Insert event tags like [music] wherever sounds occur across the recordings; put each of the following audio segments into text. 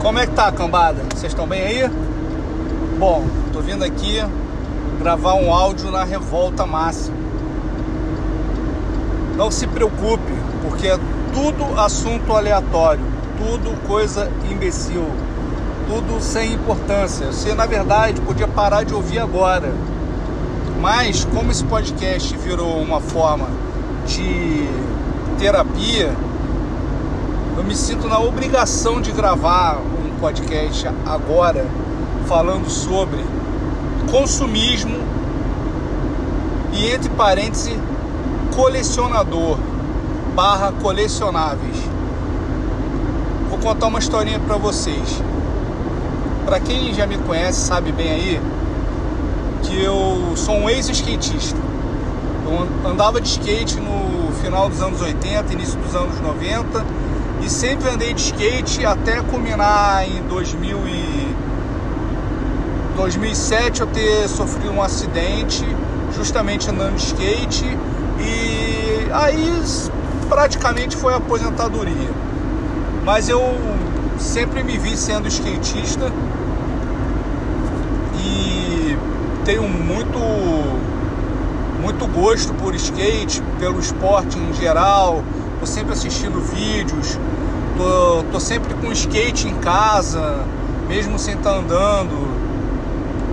Como é que tá, cambada? Vocês estão bem aí? Bom, tô vindo aqui gravar um áudio na revolta máxima. Não se preocupe, porque é tudo assunto aleatório, tudo coisa imbecil, tudo sem importância. Você, na verdade, podia parar de ouvir agora. Mas, como esse podcast virou uma forma de terapia, eu me sinto na obrigação de gravar podcast agora falando sobre consumismo e entre parênteses colecionador barra colecionáveis. Vou contar uma historinha para vocês. Para quem já me conhece sabe bem aí que eu sou um ex-skatista. Eu andava de skate no final dos anos 80, início dos anos 90 e sempre andei de skate até culminar em 2000 e 2007 eu ter sofrido um acidente justamente andando de skate. E aí praticamente foi aposentadoria. Mas eu sempre me vi sendo skatista. E tenho muito muito gosto por skate, pelo esporte em geral, tô sempre assistindo vídeos, tô, tô sempre com skate em casa, mesmo sem estar tá andando.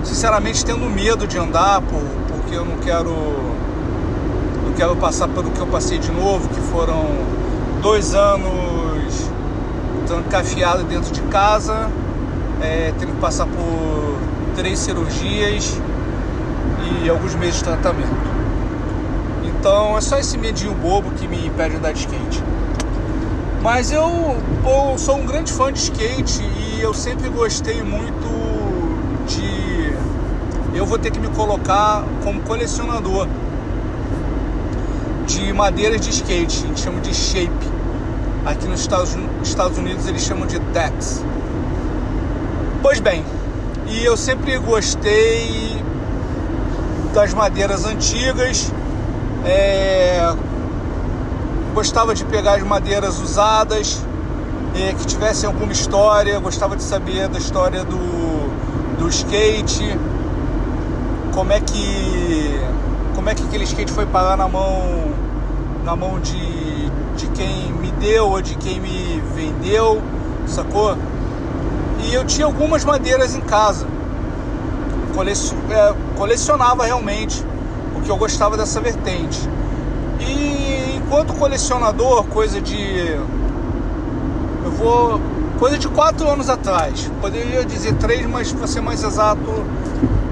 Sinceramente tendo medo de andar, por, porque eu não quero. Não quero passar pelo que eu passei de novo, que foram dois anos trancafiado dentro de casa, é, tendo que passar por três cirurgias e alguns meses de tratamento. Então é só esse medinho bobo que me impede de andar de skate. Mas eu, eu sou um grande fã de skate e eu sempre gostei muito de. Eu vou ter que me colocar como colecionador de madeiras de skate, a gente chama de shape. Aqui nos Estados, Unidos eles chamam de decks. Pois bem, e eu sempre gostei das madeiras antigas é, gostava de pegar as madeiras usadas, é, que tivessem alguma história, gostava de saber da história do, do skate, como é que como é que aquele skate foi parar na mão na mão de, de quem me deu ou de quem me vendeu, sacou? E eu tinha algumas madeiras em casa, é, colecionava realmente porque eu gostava dessa vertente. E enquanto colecionador, coisa de. Eu vou. Coisa de quatro anos atrás. Poderia dizer três, mas para ser mais exato,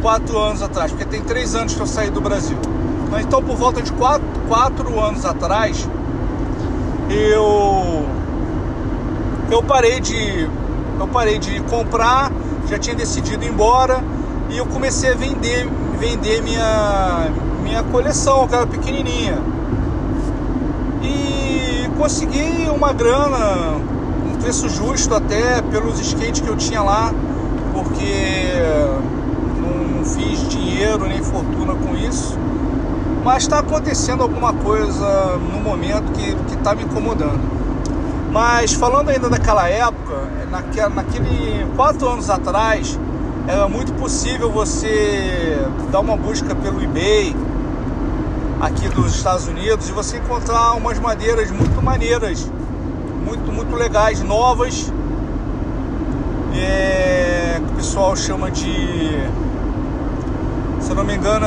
quatro anos atrás, porque tem três anos que eu saí do Brasil. Então, por volta de quatro, quatro anos atrás, eu. Eu parei de. Eu parei de comprar, já tinha decidido ir embora e eu comecei a vender, vender minha, minha coleção, aquela pequenininha. E consegui uma grana, um preço justo até pelos skates que eu tinha lá, porque não fiz dinheiro nem fortuna com isso. Mas está acontecendo alguma coisa no momento que está me incomodando. Mas falando ainda daquela época, naquele quatro anos atrás, era muito possível você dar uma busca pelo eBay aqui dos Estados Unidos e você encontrar umas madeiras muito maneiras, muito, muito legais, novas, é, que o pessoal chama de, se eu não me engano,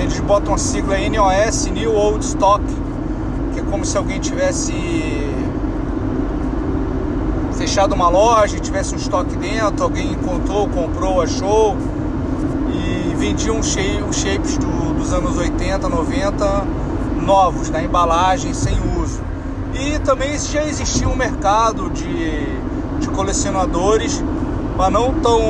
eles botam a sigla NOS, New Old Stock, que é como se alguém tivesse fechado uma loja, tivesse um estoque dentro, alguém encontrou, comprou, achou e vendia uns shapes do dos anos 80, 90 novos, na embalagem, sem uso. E também já existia um mercado de, de colecionadores, mas não tão,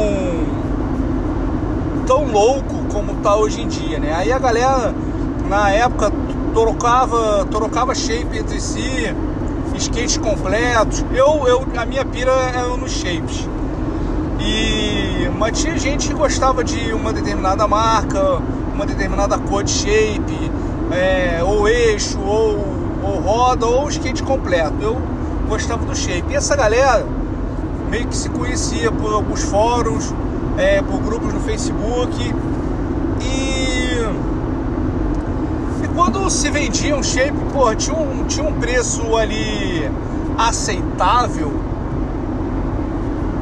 tão louco como está hoje em dia, né? Aí a galera, na época, trocava, trocava shape entre si, skates completos. Eu, eu, a minha pira era nos shapes. E, mas tinha gente que gostava de uma determinada marca, uma determinada cor de shape, é, ou eixo, ou, ou roda, ou skate completo. Eu gostava do shape. E essa galera meio que se conhecia por alguns fóruns, é, por grupos no Facebook. E, e quando se vendia um shape, pô, tinha um, tinha um preço ali aceitável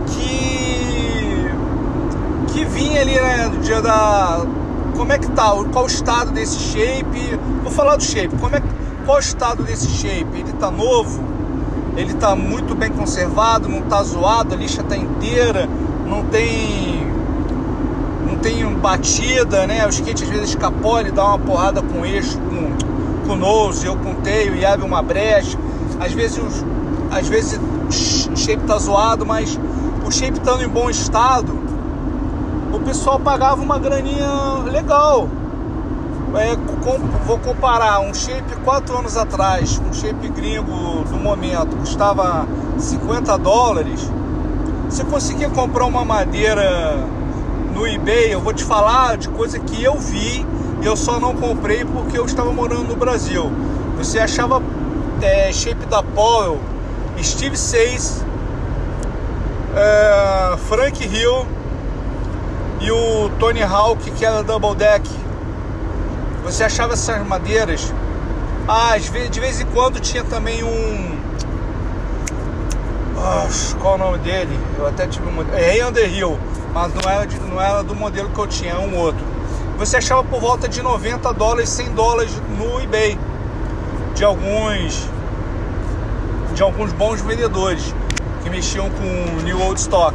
que que vinha ali né, do dia da como é que tá, qual o estado desse shape? Vou falar do shape. Como é qual o estado desse shape? Ele tá novo? Ele tá muito bem conservado, não tá zoado, a lixa tá inteira, não tem não tem batida, né? O skate às vezes escapole, dá uma porrada com eixo, com, com nose ou com e abre uma brecha. Às vezes os, às vezes o shape tá zoado, mas o shape estando em bom estado, o pessoal pagava uma graninha legal. É, com, vou comparar um shape 4 anos atrás, um shape gringo do momento, custava 50 dólares. Você conseguia comprar uma madeira no eBay, eu vou te falar de coisa que eu vi e eu só não comprei porque eu estava morando no Brasil. Você achava é, shape da Powell, Steve Seis, é, Frank Hill e o Tony Hawk, que era Double Deck. Você achava essas madeiras. Ah, de vez em quando tinha também um. qual o nome dele? Eu até tive um. É Underhill, mas não era, de, não era do modelo que eu tinha, é um outro. Você achava por volta de 90 dólares, 100 dólares no eBay. De alguns. De alguns bons vendedores que mexiam com New Old Stock.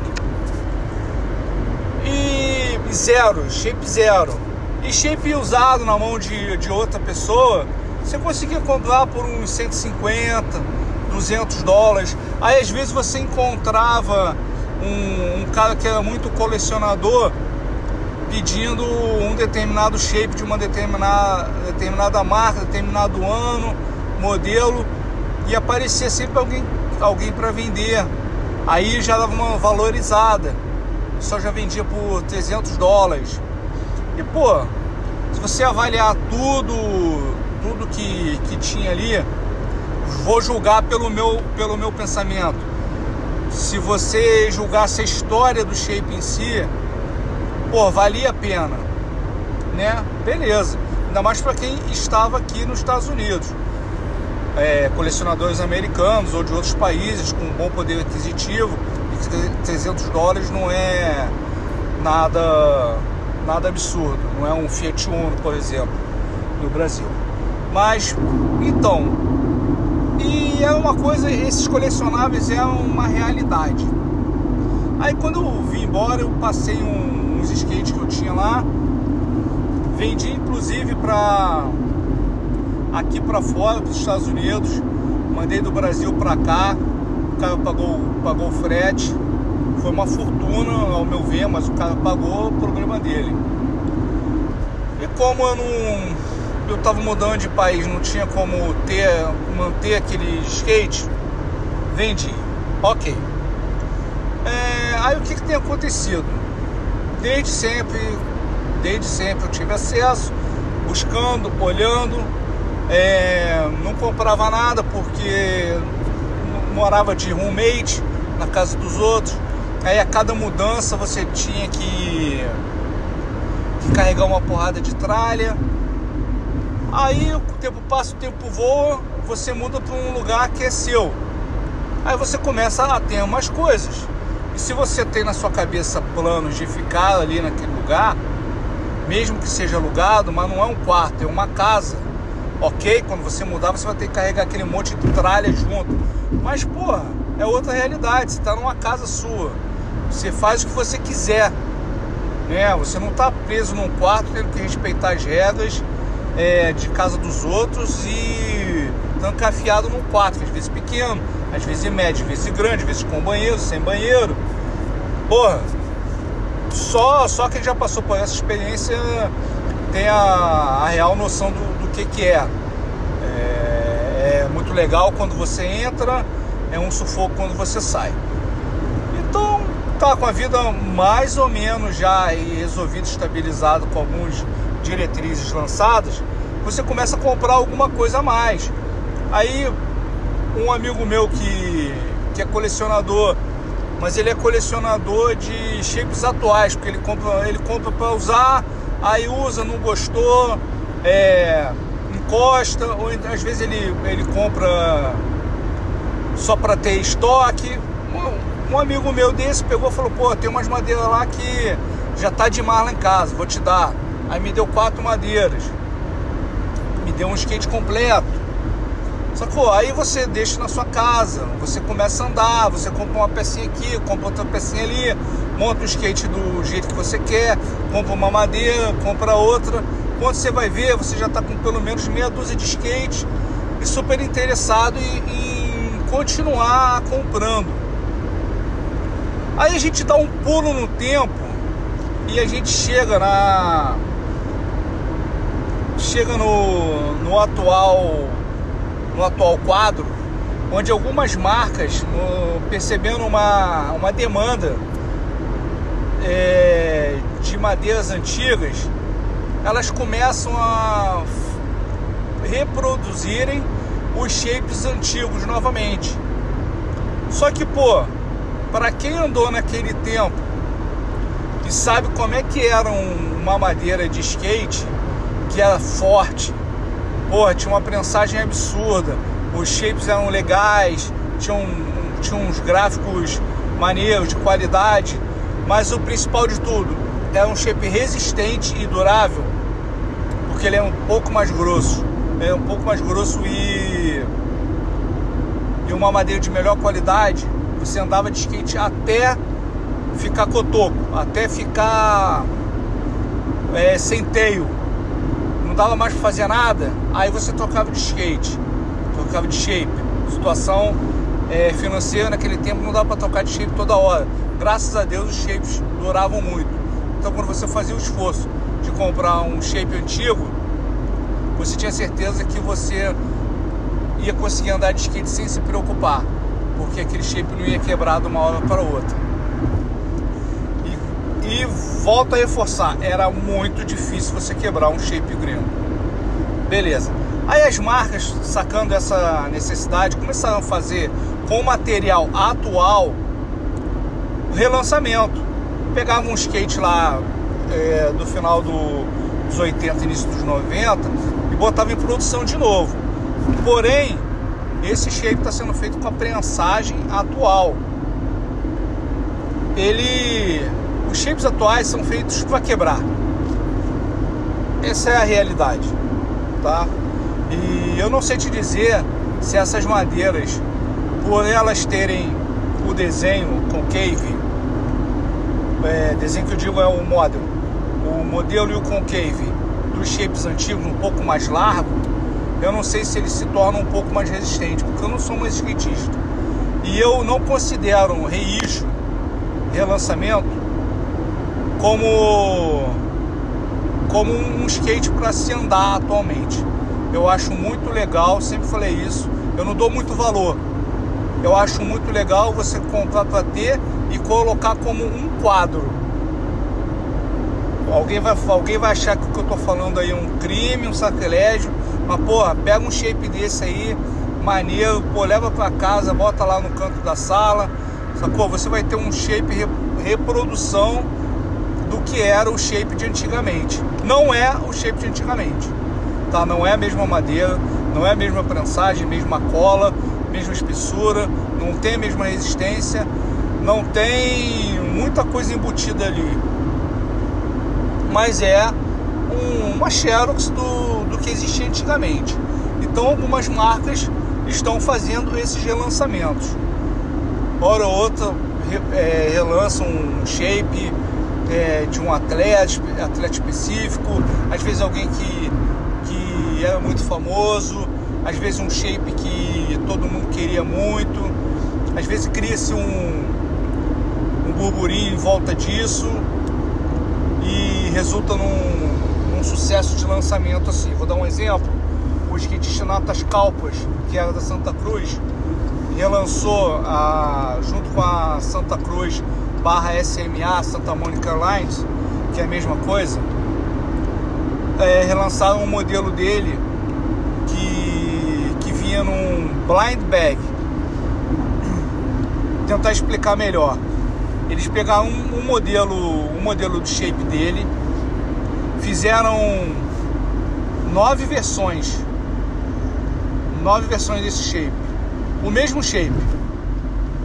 E zero, shape zero. E shape usado na mão de, de outra pessoa, você conseguia comprar por uns 150, 200 dólares. Aí às vezes você encontrava um, um cara que era muito colecionador pedindo um determinado shape de uma determinada, determinada marca, determinado ano, modelo, e aparecia sempre alguém alguém para vender. Aí já dava uma valorizada. Só já vendia por 300 dólares. E pô, se você avaliar tudo, tudo que, que tinha ali, vou julgar pelo meu, pelo meu pensamento. Se você julgasse a história do shape em si, pô, valia a pena, né? Beleza. Ainda mais para quem estava aqui nos Estados Unidos é, colecionadores americanos ou de outros países com bom poder aquisitivo 300 dólares não é nada nada absurdo, não é um Fiat Uno, por exemplo, no Brasil. Mas então, e é uma coisa, esses colecionáveis é uma realidade. Aí quando eu vim embora, eu passei um, uns skates que eu tinha lá, vendi inclusive para aqui para fora dos Estados Unidos, mandei do Brasil para cá, o cara pagou, pagou o frete, foi uma fortuna ao meu ver, mas o cara pagou o problema dele. E como eu não. Eu tava mudando de país, não tinha como ter, manter aquele skate, vendi. Ok. É, aí o que, que tem acontecido? Desde sempre, desde sempre eu tive acesso, buscando, olhando, é, não comprava nada porque morava de roommate na casa dos outros. Aí a cada mudança você tinha que, que carregar uma porrada de tralha. Aí o tempo passa, o tempo voa, você muda para um lugar que é seu. Aí você começa a ter umas coisas. E se você tem na sua cabeça planos de ficar ali naquele lugar, mesmo que seja alugado, mas não é um quarto, é uma casa Ok, quando você mudar, você vai ter que carregar aquele monte de tralha junto. Mas, porra, é outra realidade. Você está numa casa sua. Você faz o que você quiser. Né? Você não está preso num quarto tendo que respeitar as regras é, de casa dos outros e trancafiado num quarto, às vezes pequeno, às vezes médio, às vezes grande, às vezes com banheiro, sem banheiro. Porra, só, só quem já passou por essa experiência tem a, a real noção do, que, que é. É. Muito legal quando você entra, é um sufoco quando você sai. Então, tá com a vida mais ou menos já resolvida, estabilizado com algumas diretrizes lançadas, você começa a comprar alguma coisa a mais. Aí, um amigo meu que, que é colecionador mas ele é colecionador de shapes atuais, porque ele compra, ele compra para usar, aí usa, não gostou, é, ou às vezes ele, ele compra só para ter estoque. Um, um, amigo meu desse pegou e falou, pô, tem umas madeiras lá que já tá demais lá em casa, vou te dar. Aí me deu quatro madeiras. Me deu um skate completo. Sacou? Aí você deixa na sua casa, você começa a andar, você compra uma pecinha aqui, compra outra pecinha ali, monta o skate do jeito que você quer, compra uma madeira, compra outra. Quando você vai ver, você já está com pelo menos meia dúzia de skate e super interessado em, em continuar comprando. Aí a gente dá um pulo no tempo e a gente chega na chega no, no atual no atual quadro, onde algumas marcas, no, percebendo uma, uma demanda é, de madeiras antigas, elas começam a reproduzirem os shapes antigos novamente. Só que, pô, para quem andou naquele tempo e sabe como é que era um, uma madeira de skate, que era forte, Porra, tinha uma prensagem absurda. Os shapes eram legais, tinham, tinham uns gráficos maneiros, de qualidade. Mas o principal de tudo, é um shape resistente e durável, porque ele é um pouco mais grosso. É um pouco mais grosso e, e uma madeira de melhor qualidade. Você andava de skate até ficar cotoco, até ficar é, sem teio não dava mais para fazer nada, aí você trocava de skate, trocava de shape. Situação é, financeira naquele tempo não dava para trocar de shape toda hora. Graças a Deus os shapes duravam muito. Então quando você fazia o esforço de comprar um shape antigo, você tinha certeza que você ia conseguir andar de skate sem se preocupar, porque aquele shape não ia quebrar de uma hora para outra. E volto a reforçar, era muito difícil você quebrar um shape gringo. Beleza. Aí as marcas, sacando essa necessidade, começaram a fazer com material atual relançamento. Pegavam um skate lá é, do final do, dos 80, início dos 90 e botavam em produção de novo. Porém, esse shape está sendo feito com a prensagem atual. Ele os shapes atuais são feitos para quebrar. Essa é a realidade, tá? E eu não sei te dizer se essas madeiras, por elas terem o desenho concave, é, desenho que eu digo é o model, o modelo e o concave dos shapes antigos um pouco mais largo, eu não sei se eles se tornam um pouco mais resistentes, porque eu não sou mais skatista. E eu não considero um reissue, relançamento, como como um skate para se andar atualmente. Eu acho muito legal, sempre falei isso. Eu não dou muito valor. Eu acho muito legal você comprar para ter e colocar como um quadro. Alguém vai, alguém vai achar que o que eu tô falando aí é um crime, um sacrilégio. Mas porra, pega um shape desse aí, maneiro, pô, leva para casa, bota lá no canto da sala. Sacou? Você vai ter um shape reprodução do que era o shape de antigamente. Não é o shape de antigamente, tá? Não é a mesma madeira, não é a mesma prensagem, mesma cola, mesma espessura, não tem a mesma resistência, não tem muita coisa embutida ali. Mas é um, uma xerox do, do que existia antigamente. Então algumas marcas estão fazendo esses relançamentos. Hora ou outra é, um shape, é, de um atleta, atleta específico, às vezes alguém que, que era muito famoso, às vezes um shape que todo mundo queria muito, às vezes cria-se um, um burburinho em volta disso e resulta num, num sucesso de lançamento assim. Vou dar um exemplo, o skatista Natas Calpas, que era da Santa Cruz, relançou a, junto com a Santa Cruz barra SMA Santa Monica Lines, que é a mesma coisa, é, relançaram um modelo dele num blind bag. Tentar explicar melhor. Eles pegaram um, um modelo, um modelo do shape dele, fizeram nove versões, nove versões desse shape, o mesmo shape,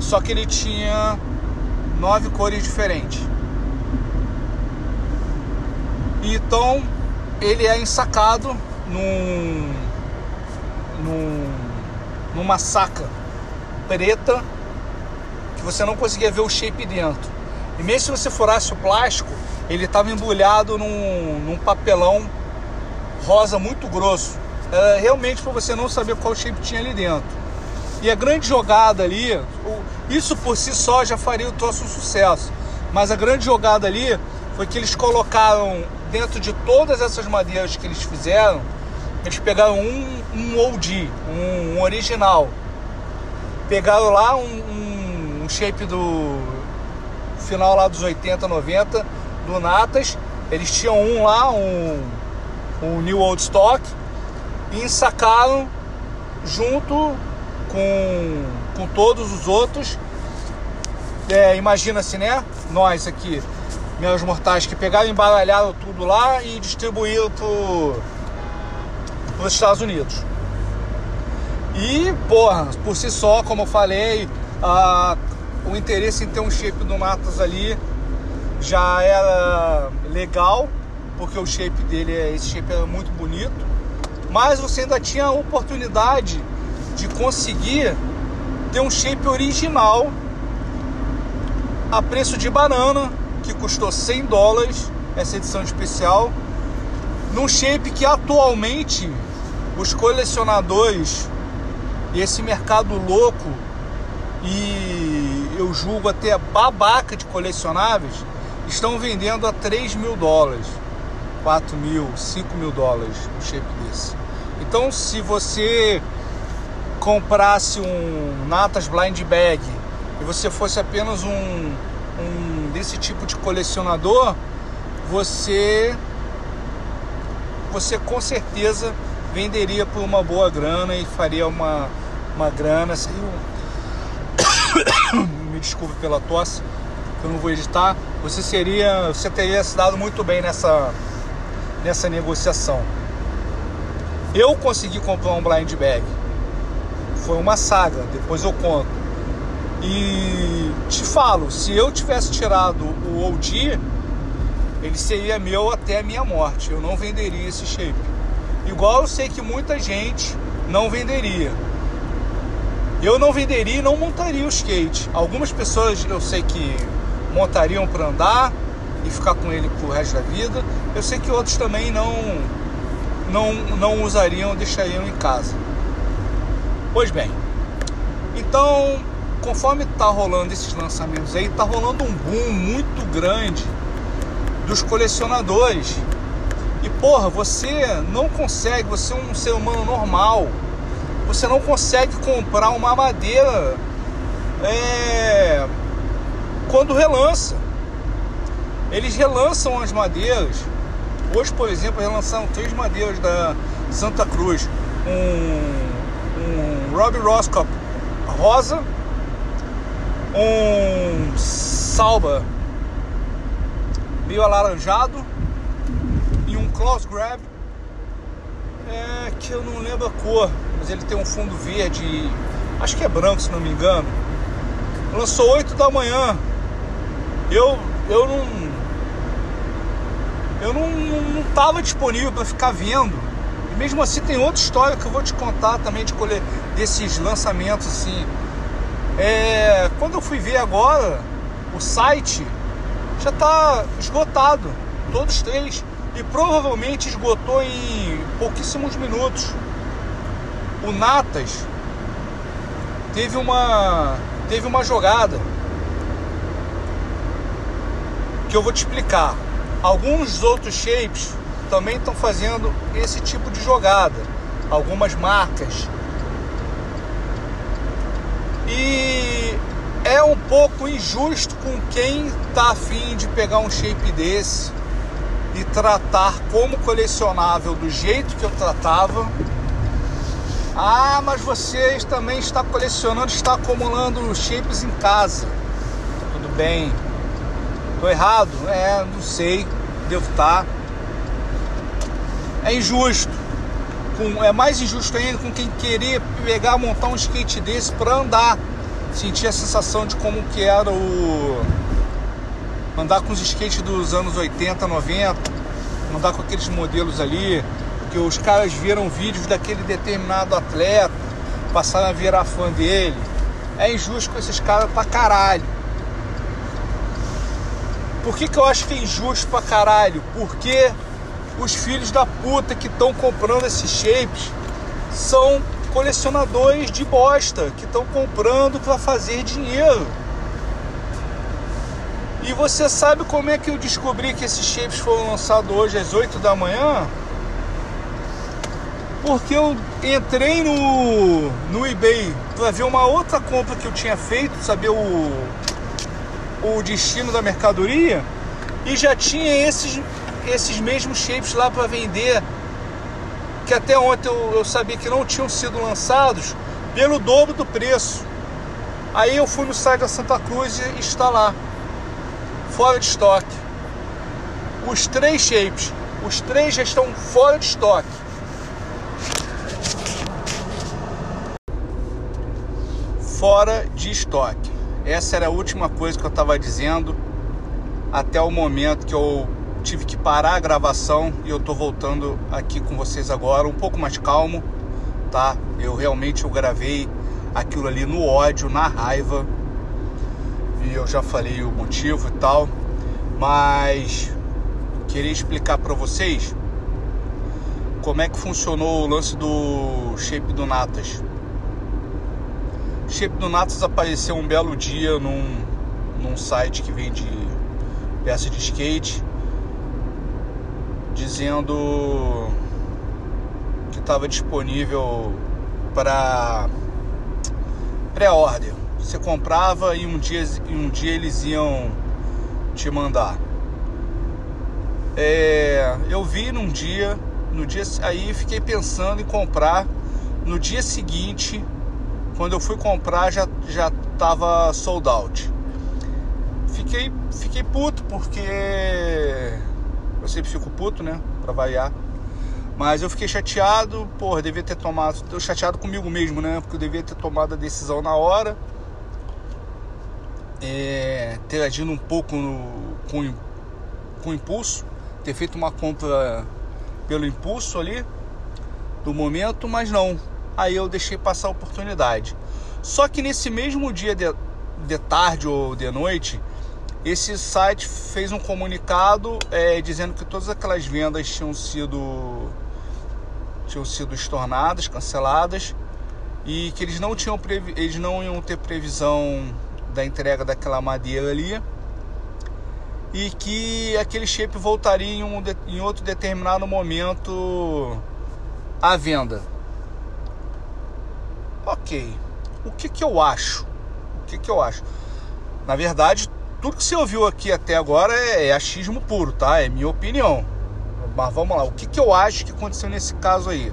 só que ele tinha nove cores diferentes. Então ele é ensacado num, num, numa saca preta que você não conseguia ver o shape dentro. E mesmo se você furasse o plástico, ele estava embrulhado num, num, papelão rosa muito grosso. É, realmente para você não saber qual shape tinha ali dentro. E a grande jogada ali, isso por si só já faria o troço um sucesso. Mas a grande jogada ali foi que eles colocaram dentro de todas essas madeiras que eles fizeram, eles pegaram um, um OG, um, um original. Pegaram lá um, um, um, shape do final lá dos 80, 90 do Natas. Eles tinham um lá, um, um New Old Stock, e ensacaram junto com, com todos os outros. É, Imagina-se, né? Nós aqui meus mortais que pegaram, embaralharam tudo lá e distribuíram para os Estados Unidos. E, porra, por si só, como eu falei, a, o interesse em ter um shape do Natas ali já era legal, porque o shape dele, esse shape era muito bonito, mas você ainda tinha a oportunidade de conseguir ter um shape original a preço de banana que custou 100 dólares, essa edição especial, num shape que atualmente os colecionadores e esse mercado louco e eu julgo até babaca de colecionáveis estão vendendo a 3 mil dólares, 4 mil, 5 mil dólares um shape desse. Então, se você comprasse um Natas Blind Bag e você fosse apenas um um desse tipo de colecionador, você você com certeza venderia por uma boa grana e faria uma, uma grana. [coughs] Me desculpe pela tosse, que eu não vou editar. Você seria, você teria se dado muito bem nessa nessa negociação. Eu consegui comprar um blind bag. Foi uma saga, depois eu conto. E te falo, se eu tivesse tirado o OG, ele seria meu até a minha morte. Eu não venderia esse shape. Igual eu sei que muita gente não venderia. Eu não venderia e não montaria o skate. Algumas pessoas eu sei que montariam para andar e ficar com ele pro resto da vida. Eu sei que outros também não não não usariam, deixariam em casa. Pois bem. Então, conforme tá rolando esses lançamentos aí, tá rolando um boom muito grande dos colecionadores. Porra, você não consegue, você é um ser humano normal, você não consegue comprar uma madeira é, quando relança. Eles relançam as madeiras. Hoje, por exemplo, relançaram três madeiras da Santa Cruz. Um, um Robbie Roscoe rosa, um salba meio alaranjado close grab é, que eu não lembro a cor, mas ele tem um fundo verde, acho que é branco se não me engano. Lançou 8 da manhã. Eu eu não eu não, não, não tava disponível para ficar vendo. E mesmo assim tem outra história que eu vou te contar também de colher desses lançamentos assim é, quando eu fui ver agora, o site já está esgotado, todos três, e provavelmente esgotou em pouquíssimos minutos. O Natas teve uma teve uma jogada que eu vou te explicar. Alguns outros shapes também estão fazendo esse tipo de jogada. Algumas marcas e é um pouco injusto com quem tá afim de pegar um shape desse e tratar como colecionável do jeito que eu tratava. Ah, mas você também está colecionando, está acumulando shapes em casa. Tudo bem, Tô errado? É, não sei. Devo estar. Tá. É injusto. Com, é mais injusto ainda com quem querer pegar, montar um skate desse para andar. Sentir a sensação de como que era o. Andar com os skates dos anos 80, 90. Andar com aqueles modelos ali. Que os caras viram vídeos daquele determinado atleta. Passaram a virar fã dele. É injusto com esses caras pra caralho. Por que, que eu acho que é injusto pra caralho? Porque os filhos da puta que estão comprando esses shapes são colecionadores de bosta que estão comprando para fazer dinheiro. E você sabe como é que eu descobri que esses shapes foram lançados hoje às 8 da manhã? Porque eu entrei no, no eBay para ver uma outra compra que eu tinha feito, saber o, o destino da mercadoria, e já tinha esses esses mesmos shapes lá para vender, que até ontem eu, eu sabia que não tinham sido lançados, pelo dobro do preço. Aí eu fui no site da Santa Cruz e está lá, fora de estoque. Os três shapes, os três já estão fora de estoque. Fora de estoque. Essa era a última coisa que eu estava dizendo até o momento que eu tive que parar a gravação e eu tô voltando aqui com vocês agora, um pouco mais calmo, tá? Eu realmente eu gravei aquilo ali no ódio, na raiva. E eu já falei o motivo e tal, mas queria explicar para vocês como é que funcionou o lance do shape do Natas. O shape do Natas apareceu um belo dia num, num site que vende peça de skate dizendo que estava disponível para pré-order. Você comprava e um dia, e um dia eles iam te mandar. É, eu vi num dia, no dia aí fiquei pensando em comprar. No dia seguinte, quando eu fui comprar, já já estava sold out. Fiquei fiquei puto porque eu sempre fico puto, né? Pra variar. Mas eu fiquei chateado, porra, devia ter tomado. Tô chateado comigo mesmo, né? Porque eu devia ter tomado a decisão na hora. É, ter agido um pouco no, com, com impulso. Ter feito uma compra pelo impulso ali do momento, mas não. Aí eu deixei passar a oportunidade. Só que nesse mesmo dia de, de tarde ou de noite, esse site fez um comunicado é, dizendo que todas aquelas vendas tinham sido tinham sido estornadas, canceladas e que eles não tinham eles não iam ter previsão da entrega daquela madeira ali e que aquele shape voltaria em, um, em outro determinado momento à venda. Ok. O que que eu acho? O que que eu acho? Na verdade, tudo que você ouviu aqui até agora é, é achismo puro, tá? É minha opinião. Mas vamos lá, o que, que eu acho que aconteceu nesse caso aí?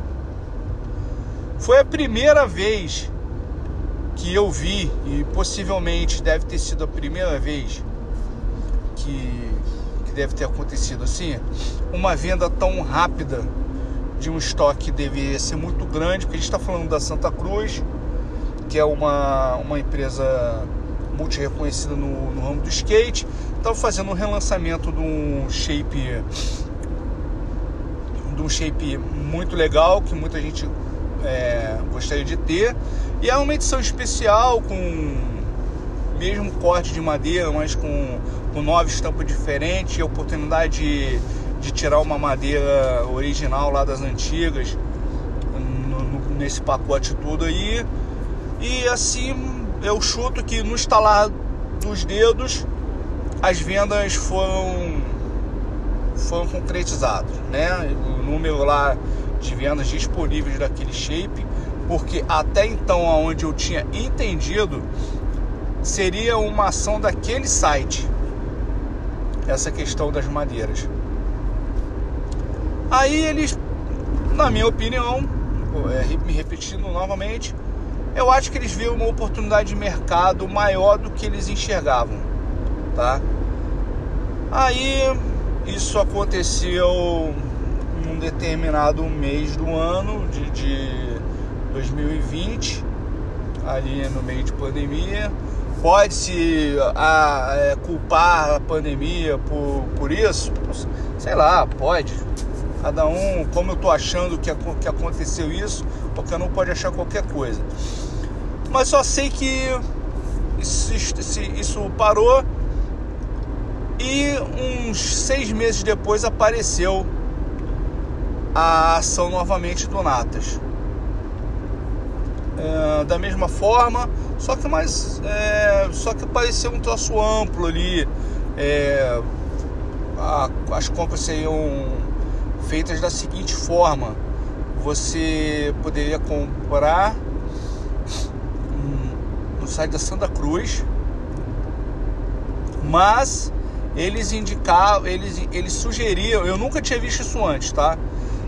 Foi a primeira vez que eu vi, e possivelmente deve ter sido a primeira vez que, que deve ter acontecido assim, uma venda tão rápida de um estoque que deveria ser muito grande, porque a gente está falando da Santa Cruz, que é uma, uma empresa multi reconhecida no, no ramo do skate. Estava fazendo um relançamento de um shape de um shape muito legal que muita gente é, gostaria de ter e é uma edição especial com mesmo corte de madeira mas com, com nova estampa diferente a oportunidade de, de tirar uma madeira original lá das antigas no, no, nesse pacote tudo aí e assim eu chuto que no estalar dos dedos as vendas foram foram concretizadas, né? O número lá de vendas disponíveis daquele shape, porque até então aonde eu tinha entendido seria uma ação daquele site essa questão das madeiras. Aí eles, na minha opinião, é, me repetindo novamente, eu acho que eles viram uma oportunidade de mercado maior do que eles enxergavam, tá? Aí isso aconteceu em um determinado mês do ano de, de 2020, ali no meio de pandemia. Pode-se a, é, culpar a pandemia por, por isso? Sei lá, pode. Cada um, como eu tô achando que, que aconteceu isso, porque não pode achar qualquer coisa. Mas só sei que isso, isso parou e uns seis meses depois apareceu a ação novamente do Natas. É, da mesma forma, só que mais, é, só que parecia um troço amplo ali. É, a, as compras seriam feitas da seguinte forma: você poderia comprar no site da Santa Cruz, mas eles indicavam, eles, eles sugeriam, eu nunca tinha visto isso antes, tá?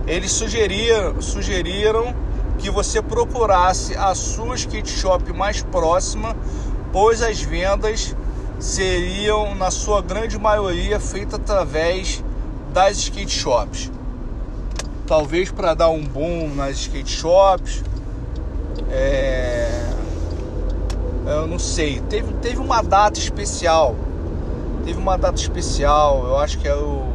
Eles sugeriram, sugeriram que você procurasse a sua skate shop mais próxima, pois as vendas seriam, na sua grande maioria, feitas através das skate shops. Talvez para dar um boom nas skate shops. É... Eu não sei. Teve, teve uma data especial. Teve uma data especial. Eu acho que é o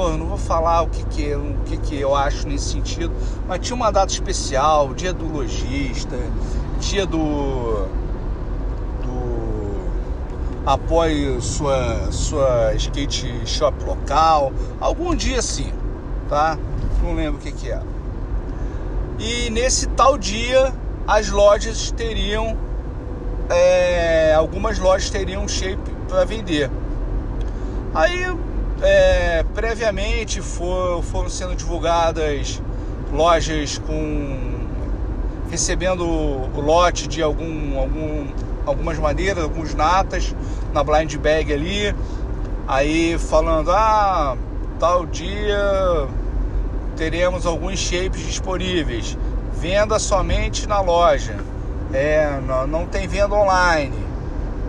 eu não vou falar o que que, o que que eu acho nesse sentido, mas tinha uma data especial, dia do lojista, dia do do apoie sua sua skate shop local, algum dia assim, tá? Não lembro o que que é. E nesse tal dia as lojas teriam é, algumas lojas teriam shape para vender. Aí é, previamente for, foram sendo divulgadas lojas com recebendo o lote de algum, algum, algumas madeiras, alguns natas na blind bag ali. Aí falando, ah, tal dia teremos alguns shapes disponíveis. Venda somente na loja. É, não, não tem venda online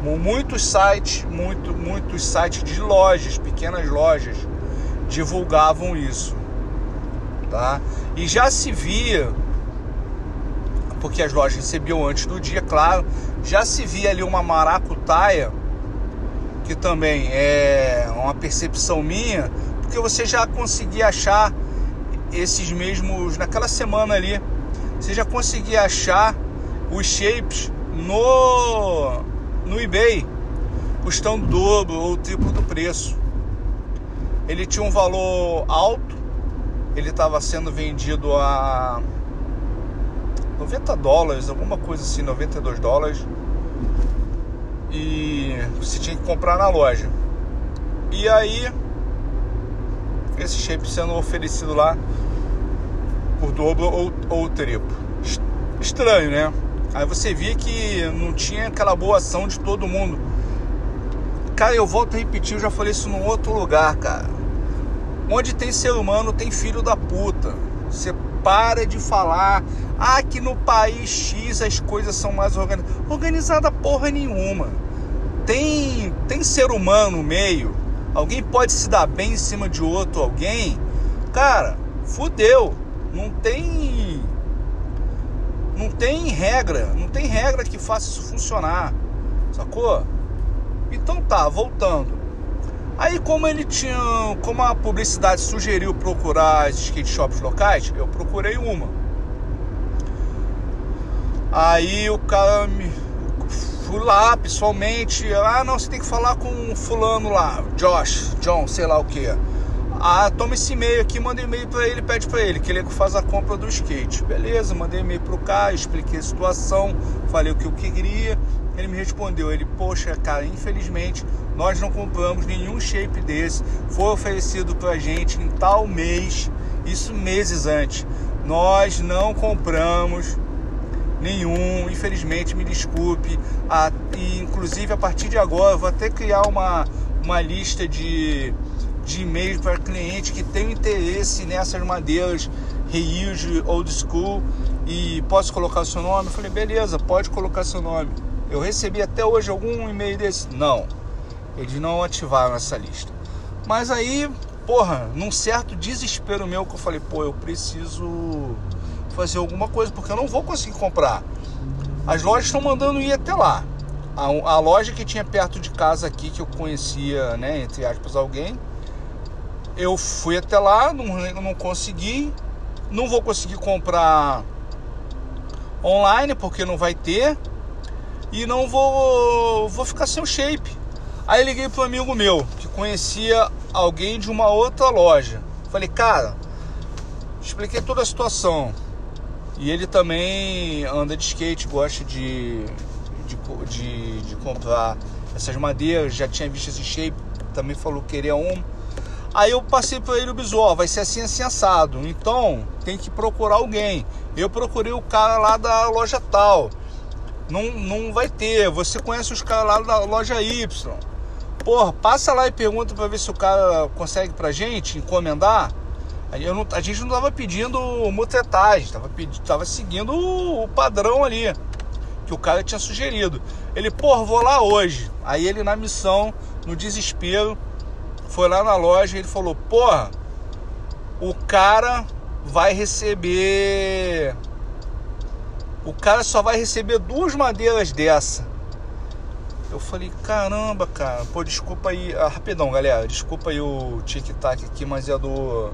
muitos sites, muito, muitos sites de lojas, pequenas lojas, divulgavam isso, tá? E já se via, porque as lojas recebiam antes do dia, claro, já se via ali uma maracutaia, que também é uma percepção minha, porque você já conseguia achar esses mesmos naquela semana ali, você já conseguia achar os shapes no no eBay custando o dobro ou o triplo do preço. Ele tinha um valor alto, ele estava sendo vendido a 90 dólares, alguma coisa assim, 92 dólares. E você tinha que comprar na loja. E aí, esse shape sendo oferecido lá por dobro ou, ou triplo. Estranho, né? Aí você via que não tinha aquela boa ação de todo mundo. Cara, eu volto a repetir, eu já falei isso num outro lugar, cara. Onde tem ser humano, tem filho da puta. Você para de falar, ah, que no país X as coisas são mais organizadas. Organizada porra nenhuma. Tem, tem ser humano no meio. Alguém pode se dar bem em cima de outro alguém. Cara, fudeu. Não tem não tem regra, não tem regra que faça isso funcionar, sacou? Então tá, voltando. Aí como ele tinha, como a publicidade sugeriu procurar skate shops locais, eu procurei uma. Aí o cara me fui lá pessoalmente, ah não, você tem que falar com fulano lá, Josh, John, sei lá o que. Ah, toma esse e-mail aqui, manda e-mail para ele, pede para ele, que ele é faz a compra do skate. Beleza, mandei e-mail pro cara, expliquei a situação, falei o que eu queria. Ele me respondeu, ele, poxa, cara, infelizmente nós não compramos nenhum shape desse. Foi oferecido pra gente em tal mês, isso meses antes. Nós não compramos nenhum, infelizmente, me desculpe. E, inclusive, a partir de agora, eu vou até criar uma, uma lista de de e-mail para cliente que tem interesse nessas madeiras reuse old school e posso colocar seu nome? Eu falei, beleza, pode colocar seu nome. Eu recebi até hoje algum e-mail desse? Não. Eles não ativaram essa lista. Mas aí, porra, num certo desespero meu que eu falei, pô, eu preciso fazer alguma coisa, porque eu não vou conseguir comprar. As lojas estão mandando ir até lá. A, a, loja que tinha perto de casa aqui, que eu conhecia, né, entre aspas, alguém, eu fui até lá, não, não consegui. Não vou conseguir comprar online, porque não vai ter. E não vou, vou ficar sem o shape. Aí liguei para um amigo meu, que conhecia alguém de uma outra loja. Falei, cara, expliquei toda a situação. E ele também anda de skate, gosta de, de, de, de comprar essas madeiras, já tinha visto esse shape, também falou que queria um. Aí eu passei para ele o visual, vai ser assim, assim, assado. Então tem que procurar alguém. Eu procurei o cara lá da loja tal. Não, não vai ter. Você conhece os caras lá da loja Y. Porra, passa lá e pergunta para ver se o cara consegue pra gente encomendar. Não, a gente não estava pedindo mutretagem, estava tava seguindo o, o, padrão ali que o cara tinha sugerido. Ele, pô, vou lá hoje. Aí ele na missão, no desespero, foi lá na loja e ele falou: Porra, o cara vai receber. O cara só vai receber duas madeiras dessa. Eu falei, caramba, cara, pô, desculpa aí. Ah, rapidão, galera, desculpa aí o tic-tac aqui, mas é do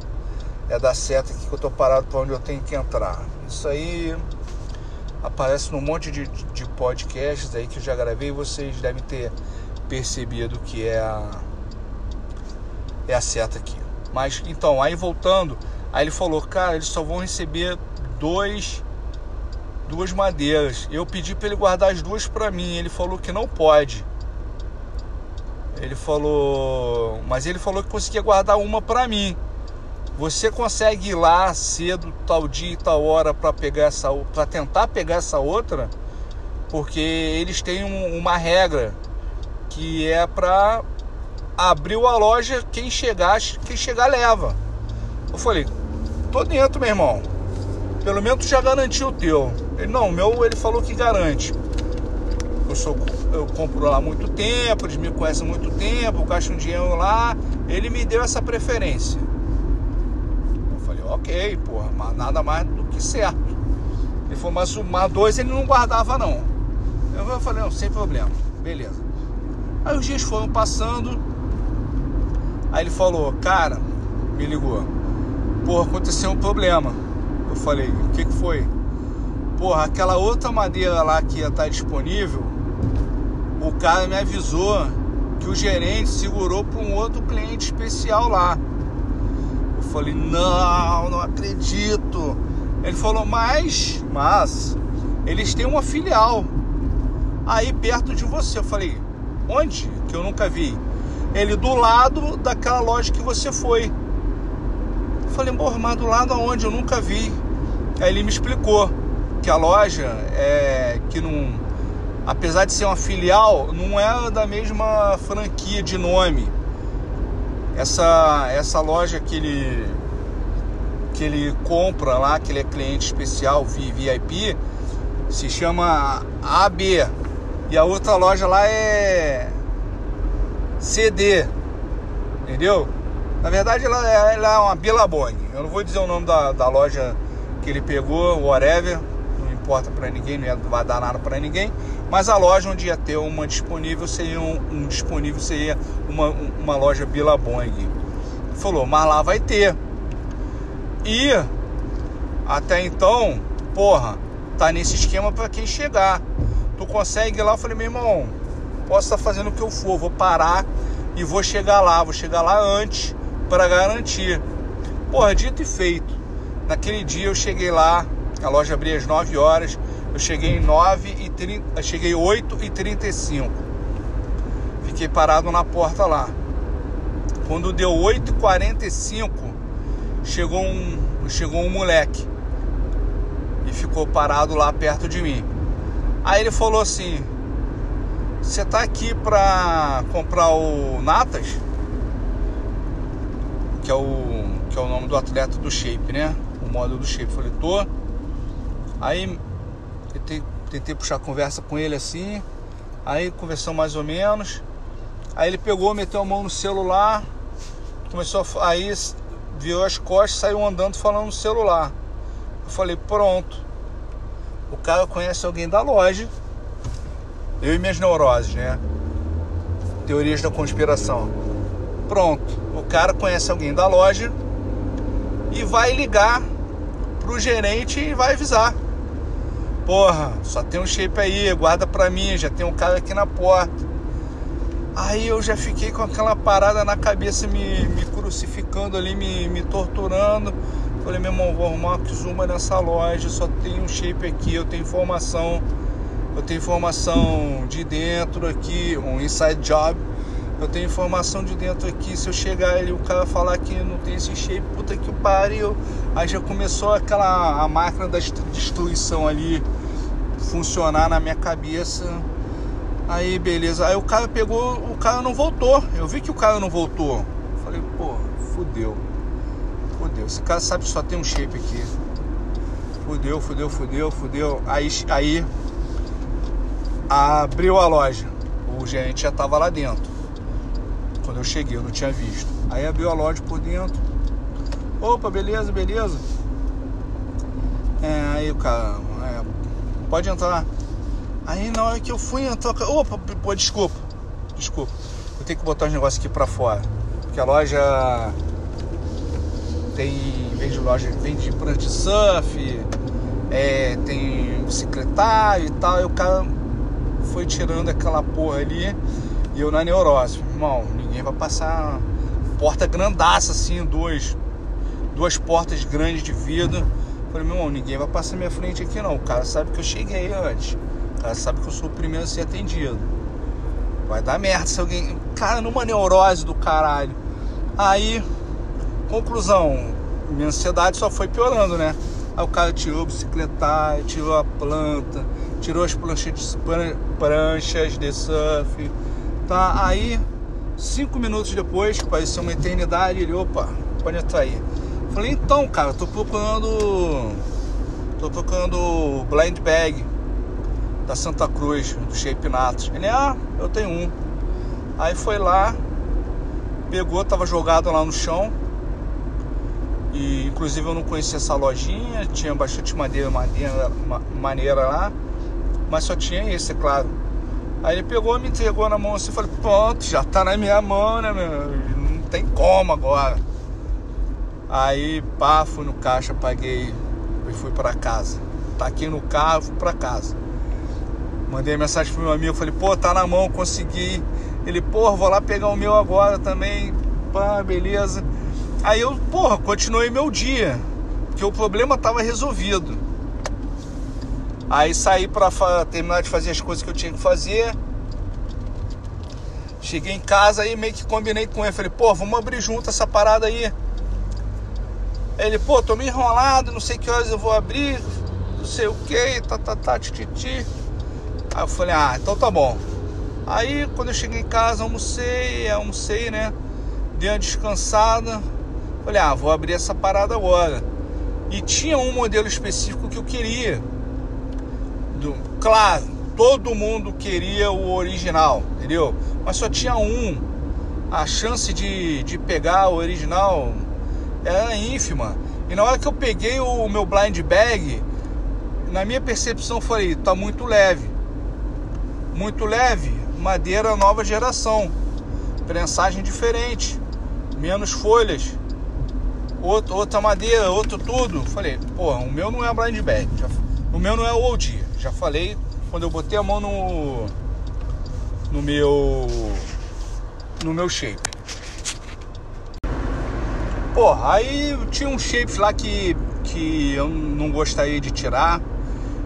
é da seta aqui que eu tô parado para onde eu tenho que entrar. Isso aí aparece num monte de, de podcasts aí que eu já gravei. Vocês devem ter percebido que é a, é a seta aqui. Mas então, aí voltando, aí ele falou, cara, eles só vão receber dois duas madeiras. Eu pedi para ele guardar as duas para mim. Ele falou que não pode. Ele falou, mas ele falou que conseguia guardar uma para mim. Você consegue ir lá cedo, tal dia e tal hora para pegar essa, para tentar pegar essa outra, porque eles têm um, uma regra que é para abrir a loja, quem chegar, quem chegar leva. Eu falei, tô dentro, meu irmão. Pelo menos já garantiu o teu. Ele não, o meu ele falou que garante. Eu sou eu compro lá muito tempo, eles me conhecem muito tempo, eu gasto um dinheiro lá, ele me deu essa preferência ok, porra, mas nada mais do que certo. Ele falou, mas o Mar 2 ele não guardava não. Eu falei, não, sem problema, beleza. Aí os dias foram passando, aí ele falou, cara, me ligou, porra, aconteceu um problema. Eu falei, o que que foi? Porra, aquela outra madeira lá que ia estar disponível, o cara me avisou que o gerente segurou para um outro cliente especial lá. Eu falei, não, não acredito. Ele falou, mas, mas, eles têm uma filial aí perto de você. Eu falei, onde? Que eu nunca vi. Ele do lado daquela loja que você foi. Eu falei, porra, mas do lado aonde? Eu nunca vi. Aí ele me explicou que a loja é que não. Apesar de ser uma filial, não é da mesma franquia de nome essa, essa loja que ele, que ele compra lá, que ele é cliente especial, VIP, se chama AB. E a outra loja lá é CD. Entendeu? Na verdade ela, é, ela é uma Billabong. Eu não vou dizer o nome da, da loja que ele pegou, whatever. Não importa para ninguém, não vai dar nada para ninguém. Mas a loja onde ia ter uma disponível seria um, um disponível seria uma, uma loja Billabong. Falou, mas lá vai ter. E até então, porra, tá nesse esquema para quem chegar. Tu consegue ir lá, eu falei, meu irmão, posso estar fazendo o que eu for, vou parar e vou chegar lá, vou chegar lá antes para garantir. Porra, dito e feito. Naquele dia eu cheguei lá, a loja abria às 9 horas, eu cheguei em 9 e 30, cheguei 8 e 35. Fiquei parado na porta lá. Quando deu 8 e 45, chegou um, chegou um moleque e ficou parado lá perto de mim. Aí ele falou assim: "Você tá aqui pra comprar o Natas?" Que é o que é o nome do atleta do Shape, né? O modo do Shape. Falei: "Tô". Aí Tentei, tentei puxar conversa com ele assim. Aí conversou mais ou menos. Aí ele pegou, meteu a mão no celular, começou a. Aí viu as costas, saiu andando falando no celular. Eu falei, pronto. O cara conhece alguém da loja. Eu e minhas neuroses, né? Teorias da conspiração. Pronto. O cara conhece alguém da loja e vai ligar pro gerente e vai avisar. Porra, só tem um shape aí, guarda pra mim, já tem um cara aqui na porta. Aí eu já fiquei com aquela parada na cabeça, me, me crucificando ali, me, me torturando. Falei, meu irmão, vou arrumar uma Kizumba nessa loja, só tem um shape aqui, eu tenho informação, eu tenho informação de dentro aqui, um inside job. Eu tenho informação de dentro aqui, se eu chegar ali, o cara falar que não tem esse shape, puta que pariu. Aí já começou aquela a máquina da destruição ali funcionar na minha cabeça. Aí beleza. Aí o cara pegou, o cara não voltou. Eu vi que o cara não voltou. Falei, pô, fudeu. Fudeu. Esse cara sabe que só tem um shape aqui. Fudeu, fudeu, fudeu, fudeu. Aí, aí abriu a loja. O gerente já tava lá dentro. Quando eu cheguei, eu não tinha visto. Aí abriu a loja por dentro. Opa, beleza, beleza. É, aí o cara, é, pode entrar. Aí na hora que eu fui entrar, opa, pô, desculpa, desculpa. Eu tenho que botar os negócios aqui pra fora. Porque a loja tem, vende loja, vende prancha de surf, é, tem bicicletário e tal. E o cara foi tirando aquela porra ali e eu na neurose. Irmão, ninguém vai passar porta grandaça assim, duas, duas portas grandes de vidro. Falei, meu irmão, ninguém vai passar minha frente aqui não. O cara sabe que eu cheguei antes. Ela sabe que eu sou o primeiro a ser atendido. Vai dar merda se alguém. Cara, numa neurose do caralho. Aí, conclusão, minha ansiedade só foi piorando, né? Aí o cara tirou o bicicletário, tirou a planta, tirou as pranchas, pranchas de surf. Tá, aí, cinco minutos depois, que parecia uma eternidade, ele, opa, pode entrar aí. Falei, então, cara, tô procurando. Tô procurando blind bag da Santa Cruz, do Shape Natos. Ele, ah, eu tenho um. Aí foi lá, pegou, tava jogado lá no chão. E inclusive eu não conhecia essa lojinha, tinha bastante madeira, madeira maneira lá, mas só tinha esse, é claro. Aí ele pegou, me entregou na mão assim, falei, pronto, já tá na minha mão, né, meu? Não tem como agora. Aí, pá, fui no caixa, paguei e fui para casa. Tá aqui no carro, fui para casa. Mandei mensagem pro meu amigo, falei, pô, tá na mão, consegui. Ele, porra, vou lá pegar o meu agora também. Pá, beleza. Aí eu, porra, continuei meu dia. Porque o problema tava resolvido. Aí saí pra terminar de fazer as coisas que eu tinha que fazer. Cheguei em casa aí meio que combinei com ele. Falei, pô, vamos abrir junto essa parada aí. Ele, pô, tô meio enrolado, não sei que horas eu vou abrir, não sei o que, tá, tá, tá, tititi. Aí eu falei, ah, então tá bom. Aí quando eu cheguei em casa, almocei, almocei, né? Dei uma descansada. Falei, ah, vou abrir essa parada agora. E tinha um modelo específico que eu queria. Do, claro, todo mundo queria o original, entendeu? Mas só tinha um. A chance de, de pegar o original era ínfima. E na hora que eu peguei o meu blind bag, na minha percepção, falei, tá muito leve muito leve, madeira nova geração, prensagem diferente, menos folhas, outro, outra madeira, outro tudo. Falei, pô, o meu não é blind bag, já, o meu não é old. Já falei quando eu botei a mão no no meu no meu shape. Pô, aí tinha um shape lá que que eu não gostaria de tirar,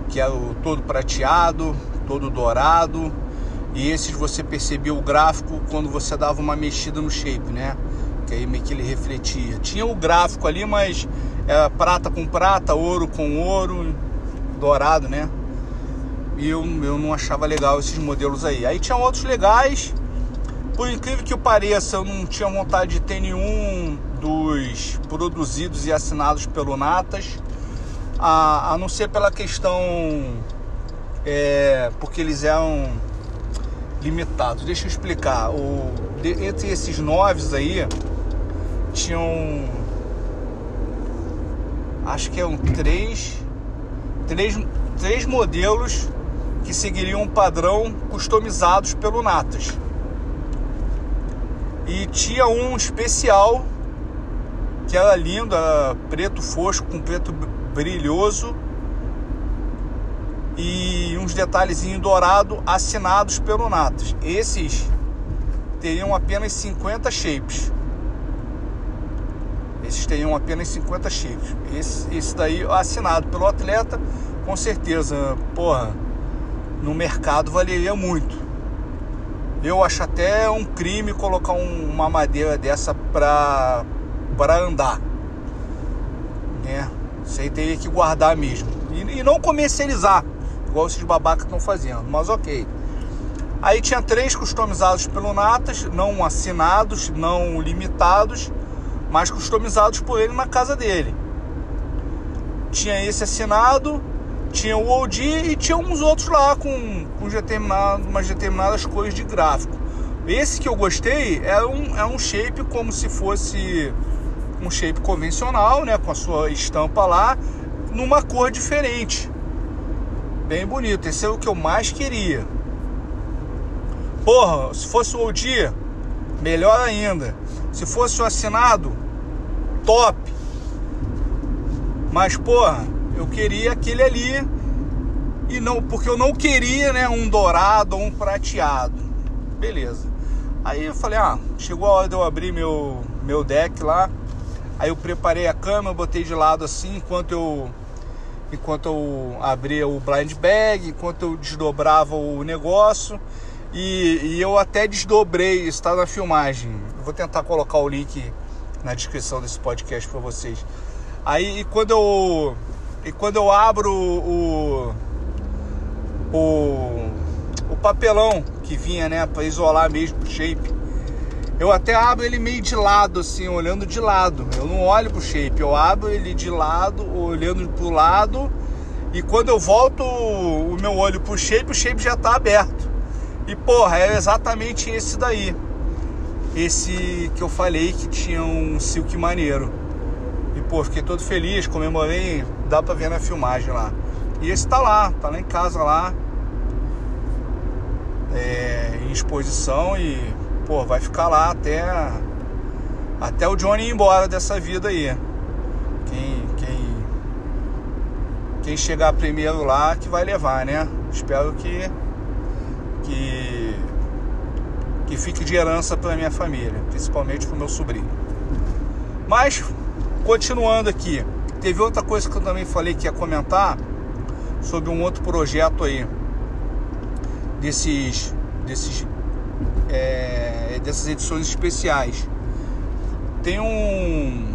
que é o todo prateado, todo dourado. E esses você percebia o gráfico quando você dava uma mexida no shape, né? Que aí meio que ele refletia. Tinha o gráfico ali, mas é prata com prata, ouro com ouro, dourado, né? E eu, eu não achava legal esses modelos aí. Aí tinha outros legais. Por incrível que pareça, eu não tinha vontade de ter nenhum dos produzidos e assinados pelo Natas. A, a não ser pela questão é, porque eles eram limitados. Deixa eu explicar. O, de, entre esses nove aí, tinham. Acho que eram três, três, três modelos que seguiriam um padrão customizados pelo Natas. E tinha um especial que era lindo, era preto fosco com preto brilhoso e uns detalhezinhos dourado assinados pelo Natas. Esses teriam apenas 50 shapes. Esses teriam apenas 50 shapes. Esse, esse daí assinado pelo atleta, com certeza, porra, no mercado valeria muito. Eu acho até um crime colocar um, uma madeira dessa para para andar, né? Aí teria que guardar mesmo e, e não comercializar igual esses babacas estão fazendo, mas ok. Aí tinha três customizados pelo Natas, não assinados, não limitados, mas customizados por ele na casa dele. Tinha esse assinado, tinha o OG e tinha uns outros lá com, com determinado, umas determinadas cores de gráfico. Esse que eu gostei é um, é um shape como se fosse um shape convencional, né, com a sua estampa lá, numa cor diferente. Bem bonito, esse é o que eu mais queria. Porra, se fosse o OG, melhor ainda. Se fosse o assinado, top. Mas, porra, eu queria aquele ali e não porque eu não queria, né, um dourado ou um prateado. Beleza. Aí eu falei, ah, chegou a hora de eu abrir meu meu deck lá. Aí eu preparei a eu botei de lado assim, enquanto eu enquanto eu abria o blind bag, enquanto eu desdobrava o negócio. E, e eu até desdobrei, está na filmagem. Eu vou tentar colocar o link na descrição desse podcast para vocês. Aí e quando eu e quando eu abro o o, o papelão que vinha, né, para isolar mesmo o shape, eu até abro ele meio de lado, assim, olhando de lado. Eu não olho pro shape, eu abro ele de lado, olhando pro lado. E quando eu volto o meu olho pro shape, o shape já tá aberto. E porra, é exatamente esse daí. Esse que eu falei que tinha um silk maneiro. E pô, fiquei todo feliz, comemorei, dá pra ver na filmagem lá. E esse tá lá, tá lá em casa lá. É, em exposição e pô, vai ficar lá até até o Johnny ir embora dessa vida aí. Quem, quem, quem chegar primeiro lá que vai levar, né? Espero que que que fique de herança para minha família, principalmente para o meu sobrinho. Mas continuando aqui, teve outra coisa que eu também falei que ia comentar sobre um outro projeto aí desses desses é, dessas edições especiais. Tem um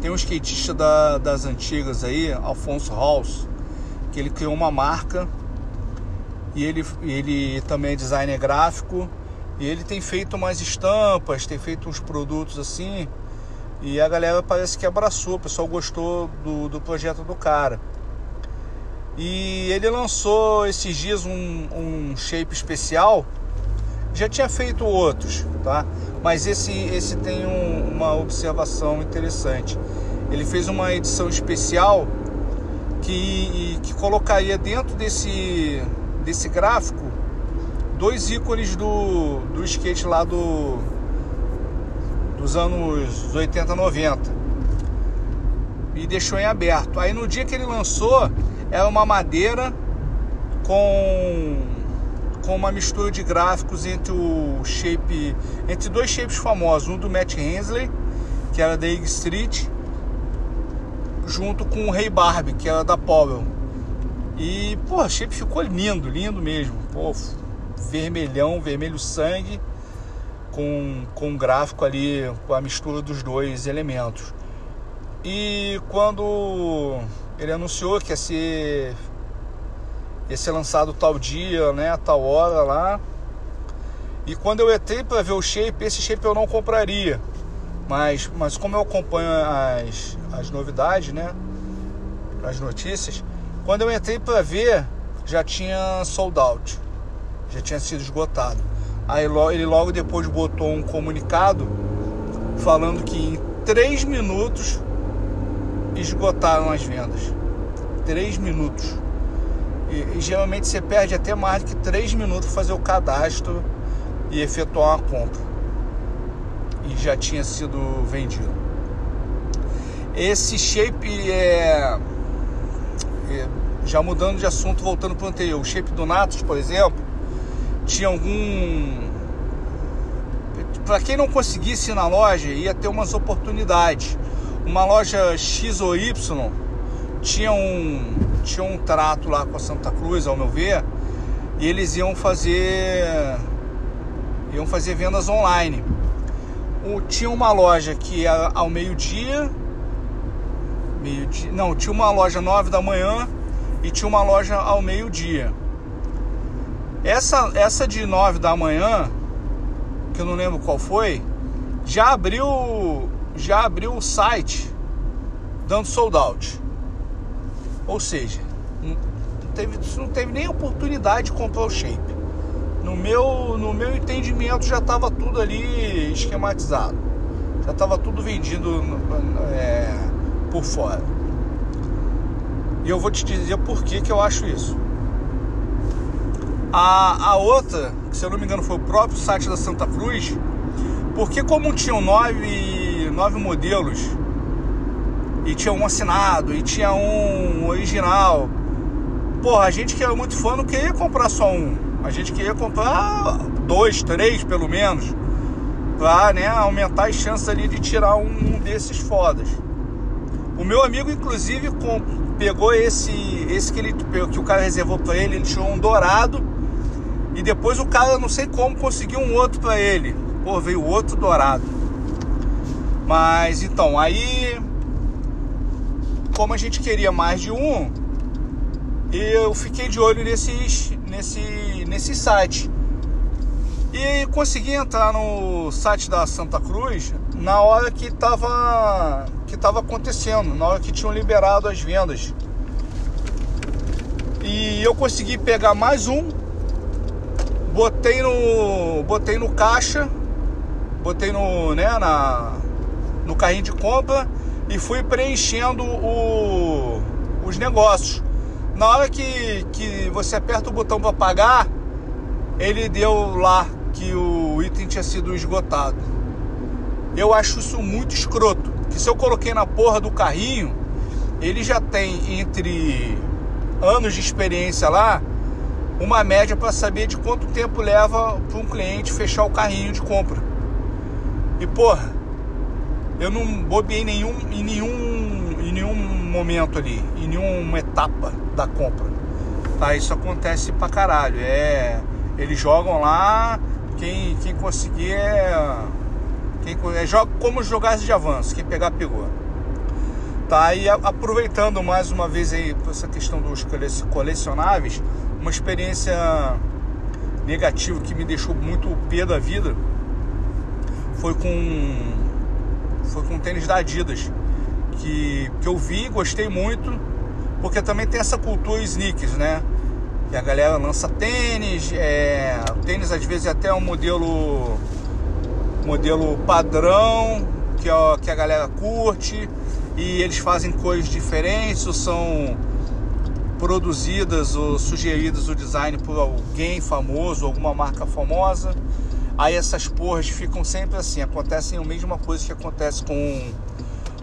tem um skatista da, das antigas aí, Alfonso Halls, que ele criou uma marca e ele, ele também é designer gráfico e ele tem feito umas estampas, tem feito uns produtos assim e a galera parece que abraçou, o pessoal gostou do, do projeto do cara. E ele lançou esses dias um, um shape especial. Já tinha feito outros, tá? Mas esse, esse tem um, uma observação interessante. Ele fez uma edição especial que, que colocaria dentro desse, desse gráfico dois ícones do, do skate lá do, dos anos 80, 90 e deixou em aberto. Aí no dia que ele lançou, é uma madeira com com uma mistura de gráficos entre o shape entre dois shapes famosos, um do Matt Hensley, que era da Egg Street, junto com o Rei Barbie, que era da Powell. E, pô, o shape ficou lindo, lindo mesmo. Pô, vermelhão, vermelho sangue, com, com um gráfico ali, com a mistura dos dois elementos. E quando ele anunciou que ia ser, ia ser lançado tal dia, né, tal hora lá. E quando eu entrei para ver o shape, esse shape eu não compraria. Mas, mas como eu acompanho as, as novidades, né, as notícias, quando eu entrei para ver, já tinha sold out. já tinha sido esgotado. Aí ele logo depois botou um comunicado falando que em três minutos esgotaram as vendas. Três minutos. E, e, geralmente você perde até mais do que três minutos para fazer o cadastro e efetuar uma compra. E já tinha sido vendido. Esse shape é, é já mudando de assunto, voltando para o anterior, o shape do Natus, por exemplo, tinha algum. Para quem não conseguisse ir na loja, ia ter umas oportunidades. Uma loja X ou Y tinha um, tinha um trato lá com a Santa Cruz, ao meu ver, e eles iam fazer iam fazer vendas online. O, tinha uma loja que ia ao meio-dia, meio dia, não, tinha uma loja 9 da manhã e tinha uma loja ao meio-dia. Essa, essa de 9 da manhã, que eu não lembro qual foi, já abriu já abriu o site dando sold out. Ou seja, não teve, não teve nem oportunidade de comprar o shape. No meu, no meu entendimento já estava tudo ali esquematizado. Já estava tudo vendido é, por fora. E eu vou te dizer por que, que eu acho isso. A, a outra, que se eu não me engano foi o próprio site da Santa Cruz, porque como tinham nove, nove modelos, e tinha um assinado, e tinha um original, porra, a gente que era muito fã não queria comprar só um. A gente queria comprar dois, três pelo menos, pra né, aumentar as chances ali de tirar um, um desses fodas. O meu amigo, inclusive, com, pegou esse, esse que, ele, que o cara reservou para ele, ele tirou um dourado e depois o cara, não sei como, conseguiu um outro para ele. Pô, veio outro dourado. Mas então, aí como a gente queria mais de um, eu fiquei de olho nesses, nesse, nesse site. E consegui entrar no site da Santa Cruz na hora que estava que tava acontecendo, na hora que tinham liberado as vendas. E eu consegui pegar mais um botei no botei no caixa, botei no, né, na no carrinho de compra e fui preenchendo o, os negócios. Na hora que, que você aperta o botão para pagar, ele deu lá que o item tinha sido esgotado. Eu acho isso muito escroto. Que se eu coloquei na porra do carrinho, ele já tem entre anos de experiência lá uma média para saber de quanto tempo leva para um cliente fechar o carrinho de compra. E porra, eu não bobeei nenhum, em, nenhum, em nenhum momento ali, em nenhuma etapa da compra. Tá? Isso acontece pra caralho. É, eles jogam lá, quem, quem conseguir é. É como jogasse de avanço, quem pegar, pegou. Tá? E aproveitando mais uma vez aí essa questão dos colecionáveis, uma experiência negativa que me deixou muito pé da vida foi com foi com tênis da Adidas que, que eu vi, gostei muito, porque também tem essa cultura sneakers, né? Que a galera lança tênis, é, tênis às vezes até um modelo modelo padrão que, ó, que a galera curte e eles fazem cores diferentes ou são produzidas ou sugeridas o design por alguém famoso, alguma marca famosa. Aí essas porras ficam sempre assim, acontecem a mesma coisa que acontece com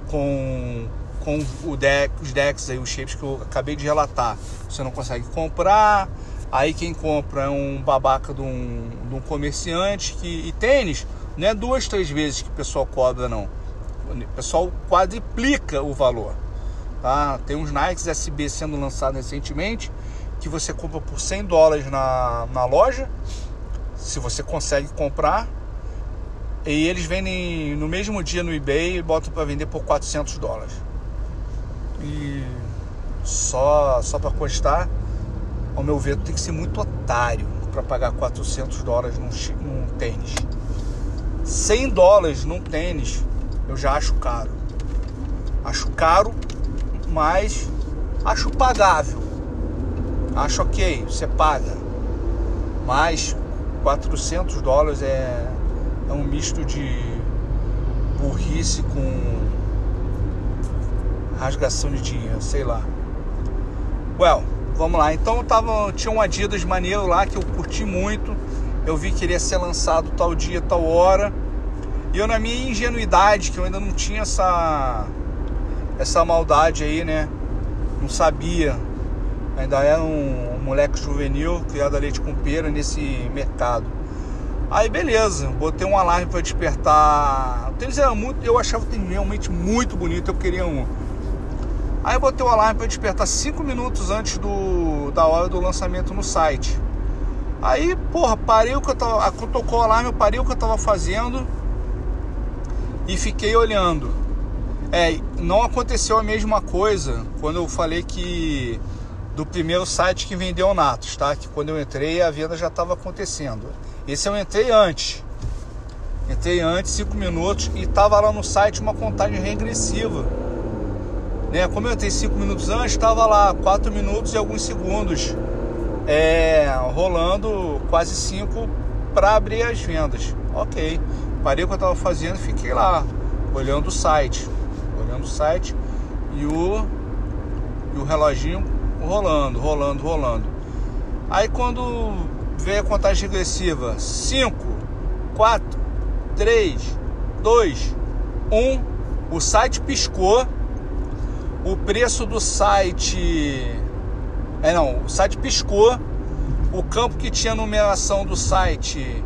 com com o deck, os decks aí, os shapes que eu acabei de relatar. Você não consegue comprar, aí quem compra é um babaca de um, de um comerciante que e tênis não é duas, três vezes que o pessoal cobra não. O pessoal quadriplica o valor. Tá? Tem uns Nikes SB sendo lançados recentemente que você compra por 100 dólares na, na loja, se você consegue comprar, e eles vendem no mesmo dia no eBay e botam para vender por 400 dólares. E só, só para constar, ao meu ver, tem que ser muito otário para pagar 400 dólares num, num tênis. 100 dólares num tênis eu já acho caro. Acho caro mas acho pagável. Acho ok, você paga. Mas 400 dólares é, é um misto de burrice com rasgação de dinheiro, sei lá. Well, vamos lá. Então tava, tinha um Adidas maneiro lá que eu curti muito. Eu vi que iria ser lançado tal dia, tal hora. E eu na minha ingenuidade, que eu ainda não tinha essa essa maldade aí, né? Não sabia. Ainda era um, um moleque juvenil, criado a leite com pera nesse mercado. Aí beleza, botei um alarme para despertar. O tênis era muito, eu achava o tênis realmente muito bonito, eu queria um. Aí eu botei o alarme para despertar 5 minutos antes do, da hora do lançamento no site. Aí, porra, parei o que eu tava. Tocou o alarme, eu parei o que eu tava fazendo e fiquei olhando. É, não aconteceu a mesma coisa quando eu falei que do primeiro site que vendeu Natos, tá? Que quando eu entrei a venda já estava acontecendo. Esse eu entrei antes. Entrei antes, 5 minutos, e estava lá no site uma contagem regressiva. Né? Como eu entrei 5 minutos antes, estava lá 4 minutos e alguns segundos é, rolando quase 5 para abrir as vendas. Ok, parei o que eu estava fazendo e fiquei lá, olhando o site olhando o site e o, e o reloginho rolando, rolando, rolando. Aí quando veio a contagem regressiva, 5, 4, 3, 2, 1, o site piscou, o preço do site. É não, o site piscou, o campo que tinha numeração do site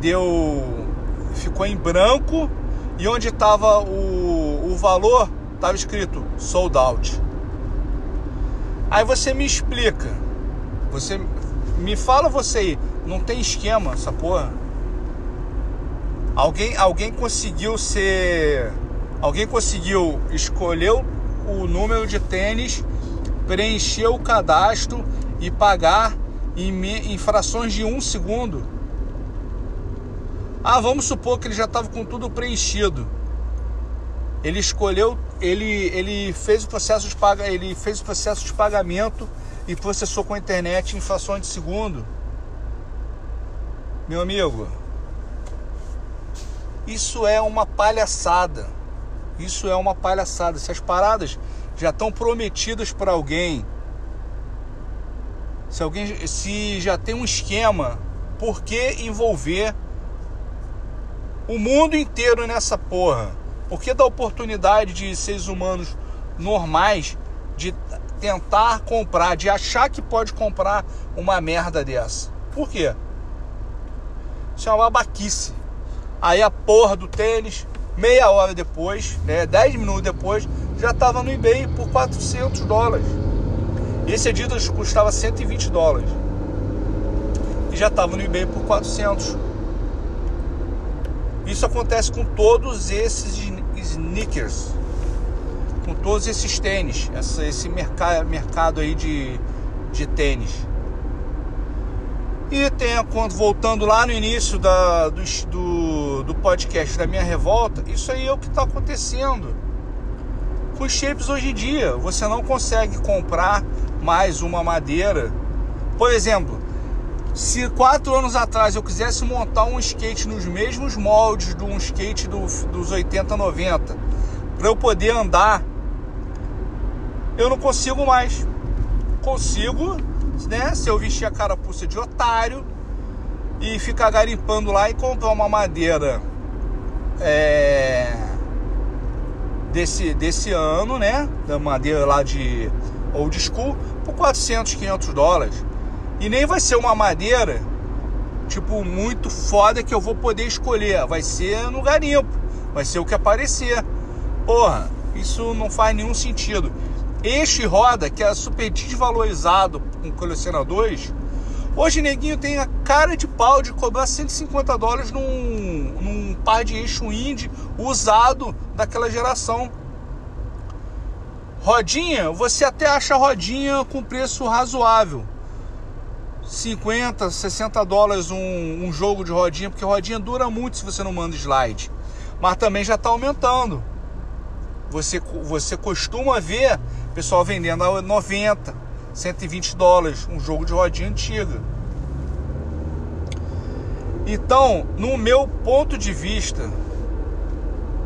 deu. ficou em branco e onde estava o, o valor, estava escrito sold out. Aí você me explica, você me fala você aí, não tem esquema essa porra? Alguém, alguém conseguiu ser, alguém conseguiu escolher o número de tênis, preencher o cadastro e pagar em, frações de um segundo? Ah, vamos supor que ele já estava com tudo preenchido. Ele escolheu, ele, ele fez o processo de paga, ele fez o processo de pagamento e processou com a internet em frações de segundo. Meu amigo, isso é uma palhaçada. Isso é uma palhaçada. Se as paradas já estão prometidas para alguém, se alguém se já tem um esquema, por que envolver o mundo inteiro nessa porra. Porque dá oportunidade de seres humanos normais de tentar comprar, de achar que pode comprar uma merda dessa. Por quê? Isso é uma babaquice. Aí a porra do tênis, meia hora depois, né, 10 minutos depois, já estava no eBay por 400 dólares. Esse Adidas custava 120 dólares. E já estava no eBay por 400. Isso acontece com todos esses sneakers, com todos esses tênis, essa, esse mercado, mercado aí de, de tênis. E tem, voltando lá no início da, do, do, do podcast da minha revolta, isso aí é o que está acontecendo. Com os shapes hoje em dia, você não consegue comprar mais uma madeira. Por exemplo, se quatro anos atrás eu quisesse montar um skate nos mesmos moldes de um skate do, dos 80, 90, para eu poder andar, eu não consigo mais. Consigo, né? Se eu vestir a carapuça de otário e ficar garimpando lá e comprar uma madeira é, desse, desse ano, né? Da madeira lá de old school por 400, 500 dólares. E nem vai ser uma madeira, tipo, muito foda que eu vou poder escolher. Vai ser no garimpo. Vai ser o que aparecer. Porra, isso não faz nenhum sentido. Este roda, que é super desvalorizado com colecionadores, hoje neguinho tem a cara de pau de cobrar 150 dólares num, num par de eixo indie usado daquela geração. Rodinha, você até acha rodinha com preço razoável. 50, 60 dólares um, um, jogo de rodinha, porque rodinha dura muito se você não manda slide. Mas também já está aumentando. Você, você costuma ver pessoal vendendo a 90, 120 dólares um jogo de rodinha antiga. Então, no meu ponto de vista,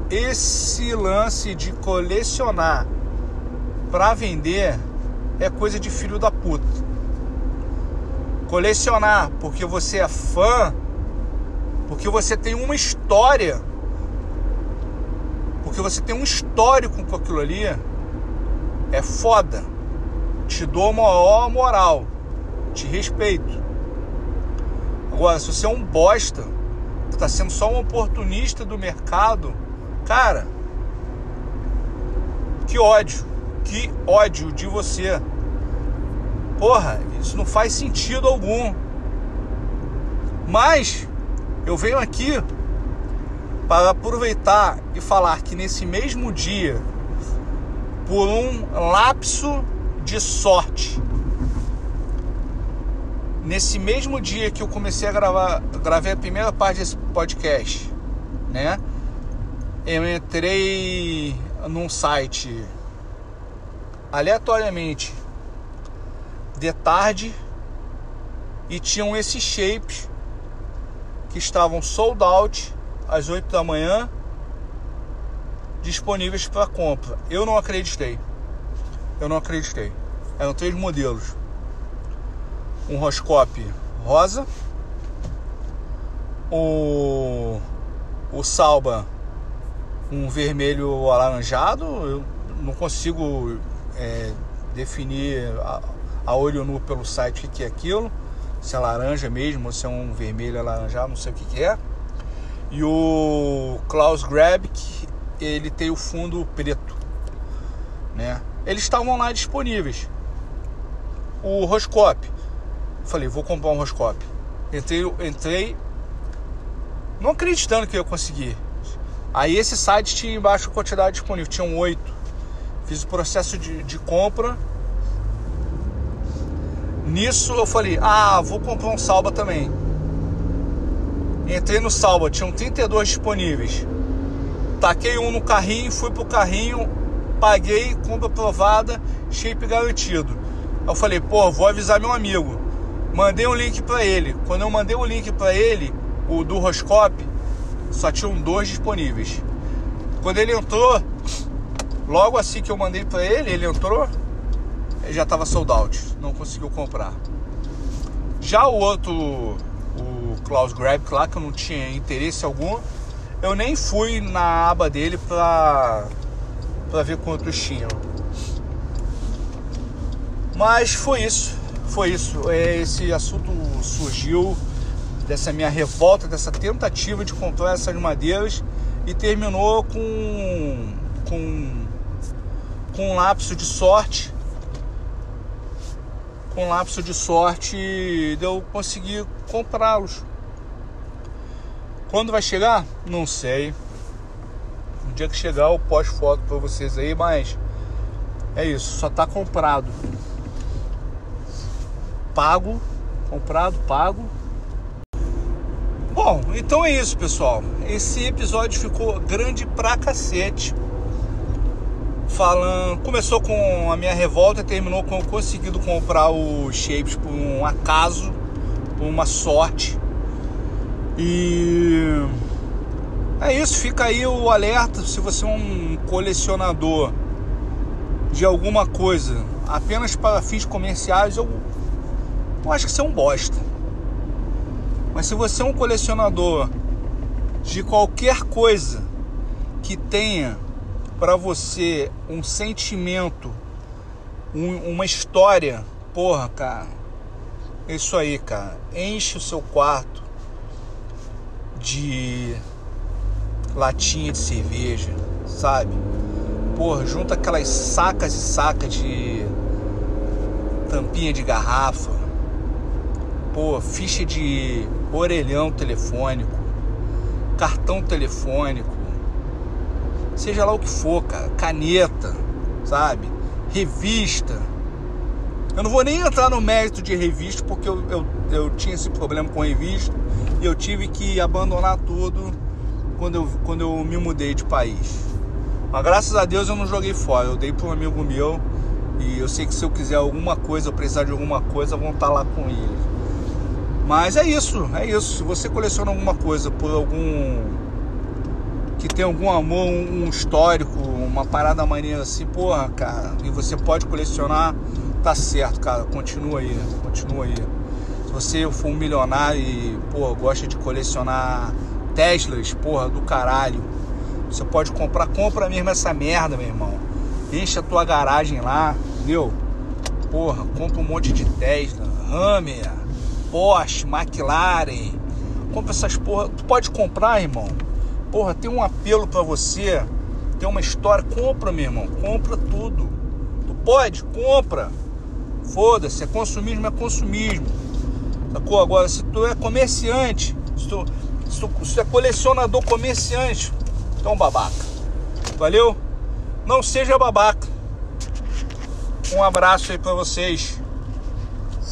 esse lance de colecionar para vender é coisa de filho da puta. Colecionar porque você é fã, porque você tem uma história, porque você tem um histórico com aquilo ali, é foda. Te dou maior moral, te respeito. Agora, se você é um bosta, tá sendo só um oportunista do mercado, cara, que ódio, que ódio de você. Porra, isso não faz sentido algum. Mas eu venho aqui para aproveitar e falar que nesse mesmo dia, por um lapso de sorte, nesse mesmo dia que eu comecei a gravar, gravei a primeira parte desse podcast, né? Eu entrei num site aleatoriamente de tarde e tinham esses shapes que estavam sold out às 8 da manhã disponíveis para compra. Eu não acreditei. Eu não acreditei. Eram três modelos. Um Roscope rosa, o o Salba um vermelho alaranjado. Eu não consigo é, definir a, a olho nu pelo site o que é aquilo, se é laranja mesmo, ou se é um vermelho alaranjado, não sei o que é. E o Klaus Grab, que ele tem o fundo preto, né? Eles estavam lá disponíveis. O Roscope, falei, vou comprar um Roscope. Entrei, entrei não acreditando que eu ia conseguir. Aí esse site tinha embaixo a quantidade disponível, tinham oito. Fiz o processo de, de compra Nisso eu falei, ah, vou comprar um Salba também. Entrei no Salba, tinham 32 disponíveis. Taquei um no carrinho, fui pro carrinho, paguei, compra aprovada, shape garantido. Eu falei, pô, vou avisar meu amigo. Mandei um link para ele. Quando eu mandei o link para ele, o do Roscope, só tinham dois disponíveis. Quando ele entrou, logo assim que eu mandei para ele, ele entrou, já estava sold out, não conseguiu comprar. Já o outro, o Klaus Grab lá, que eu não tinha interesse algum, eu nem fui na aba dele pra, pra ver quantos tinham. Mas foi isso, foi isso. É, esse assunto surgiu dessa minha revolta, dessa tentativa de comprar essas madeiras e terminou com, com, com um lapso de sorte com lapso de sorte de eu conseguir comprá-los. Quando vai chegar? Não sei. No dia que chegar eu posto foto para vocês aí, mas é isso, só tá comprado. Pago, comprado, pago. Bom, então é isso, pessoal. Esse episódio ficou grande pra cacete falando. Começou com a minha revolta e terminou com eu conseguindo comprar os shapes por um acaso, por uma sorte. E é isso, fica aí o alerta se você é um colecionador de alguma coisa apenas para fins comerciais, eu, eu acho que você é um bosta. Mas se você é um colecionador de qualquer coisa que tenha para você um sentimento, um, uma história, porra, cara, isso aí, cara, enche o seu quarto de latinha de cerveja, sabe? Porra, junta aquelas sacas e sacas de tampinha de garrafa, pô, ficha de orelhão telefônico, cartão telefônico, seja lá o que for, cara, caneta, sabe? Revista. Eu não vou nem entrar no mérito de revista, porque eu, eu, eu tinha esse problema com revista e eu tive que abandonar tudo quando eu, quando eu me mudei de país. Mas graças a Deus eu não joguei fora, eu dei para um amigo meu e eu sei que se eu quiser alguma coisa, eu precisar de alguma coisa, vão estar tá lá com ele. Mas é isso, é isso. Se você coleciona alguma coisa por algum. que tem algum amor, um histórico, uma parada maneira assim, porra, cara, e você pode colecionar, tá certo, cara. Continua aí, continua aí. Se você for um milionário e, porra, gosta de colecionar Teslas, porra, do caralho. Você pode comprar, compra mesmo essa merda, meu irmão. Enche a tua garagem lá, entendeu? Porra, compra um monte de Tesla, Hammer, Porsche, McLaren. Compra essas porra. Tu pode comprar, irmão. Porra, tem um apelo para você. Tem uma história. Compra, meu irmão. Compra tudo. Tu pode? Compra. Foda-se. É consumismo, é consumismo. Sacou? Agora, se tu é comerciante, se tu, se tu, se tu é colecionador comerciante, então babaca. Valeu? Não seja babaca. Um abraço aí para vocês.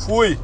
Fui.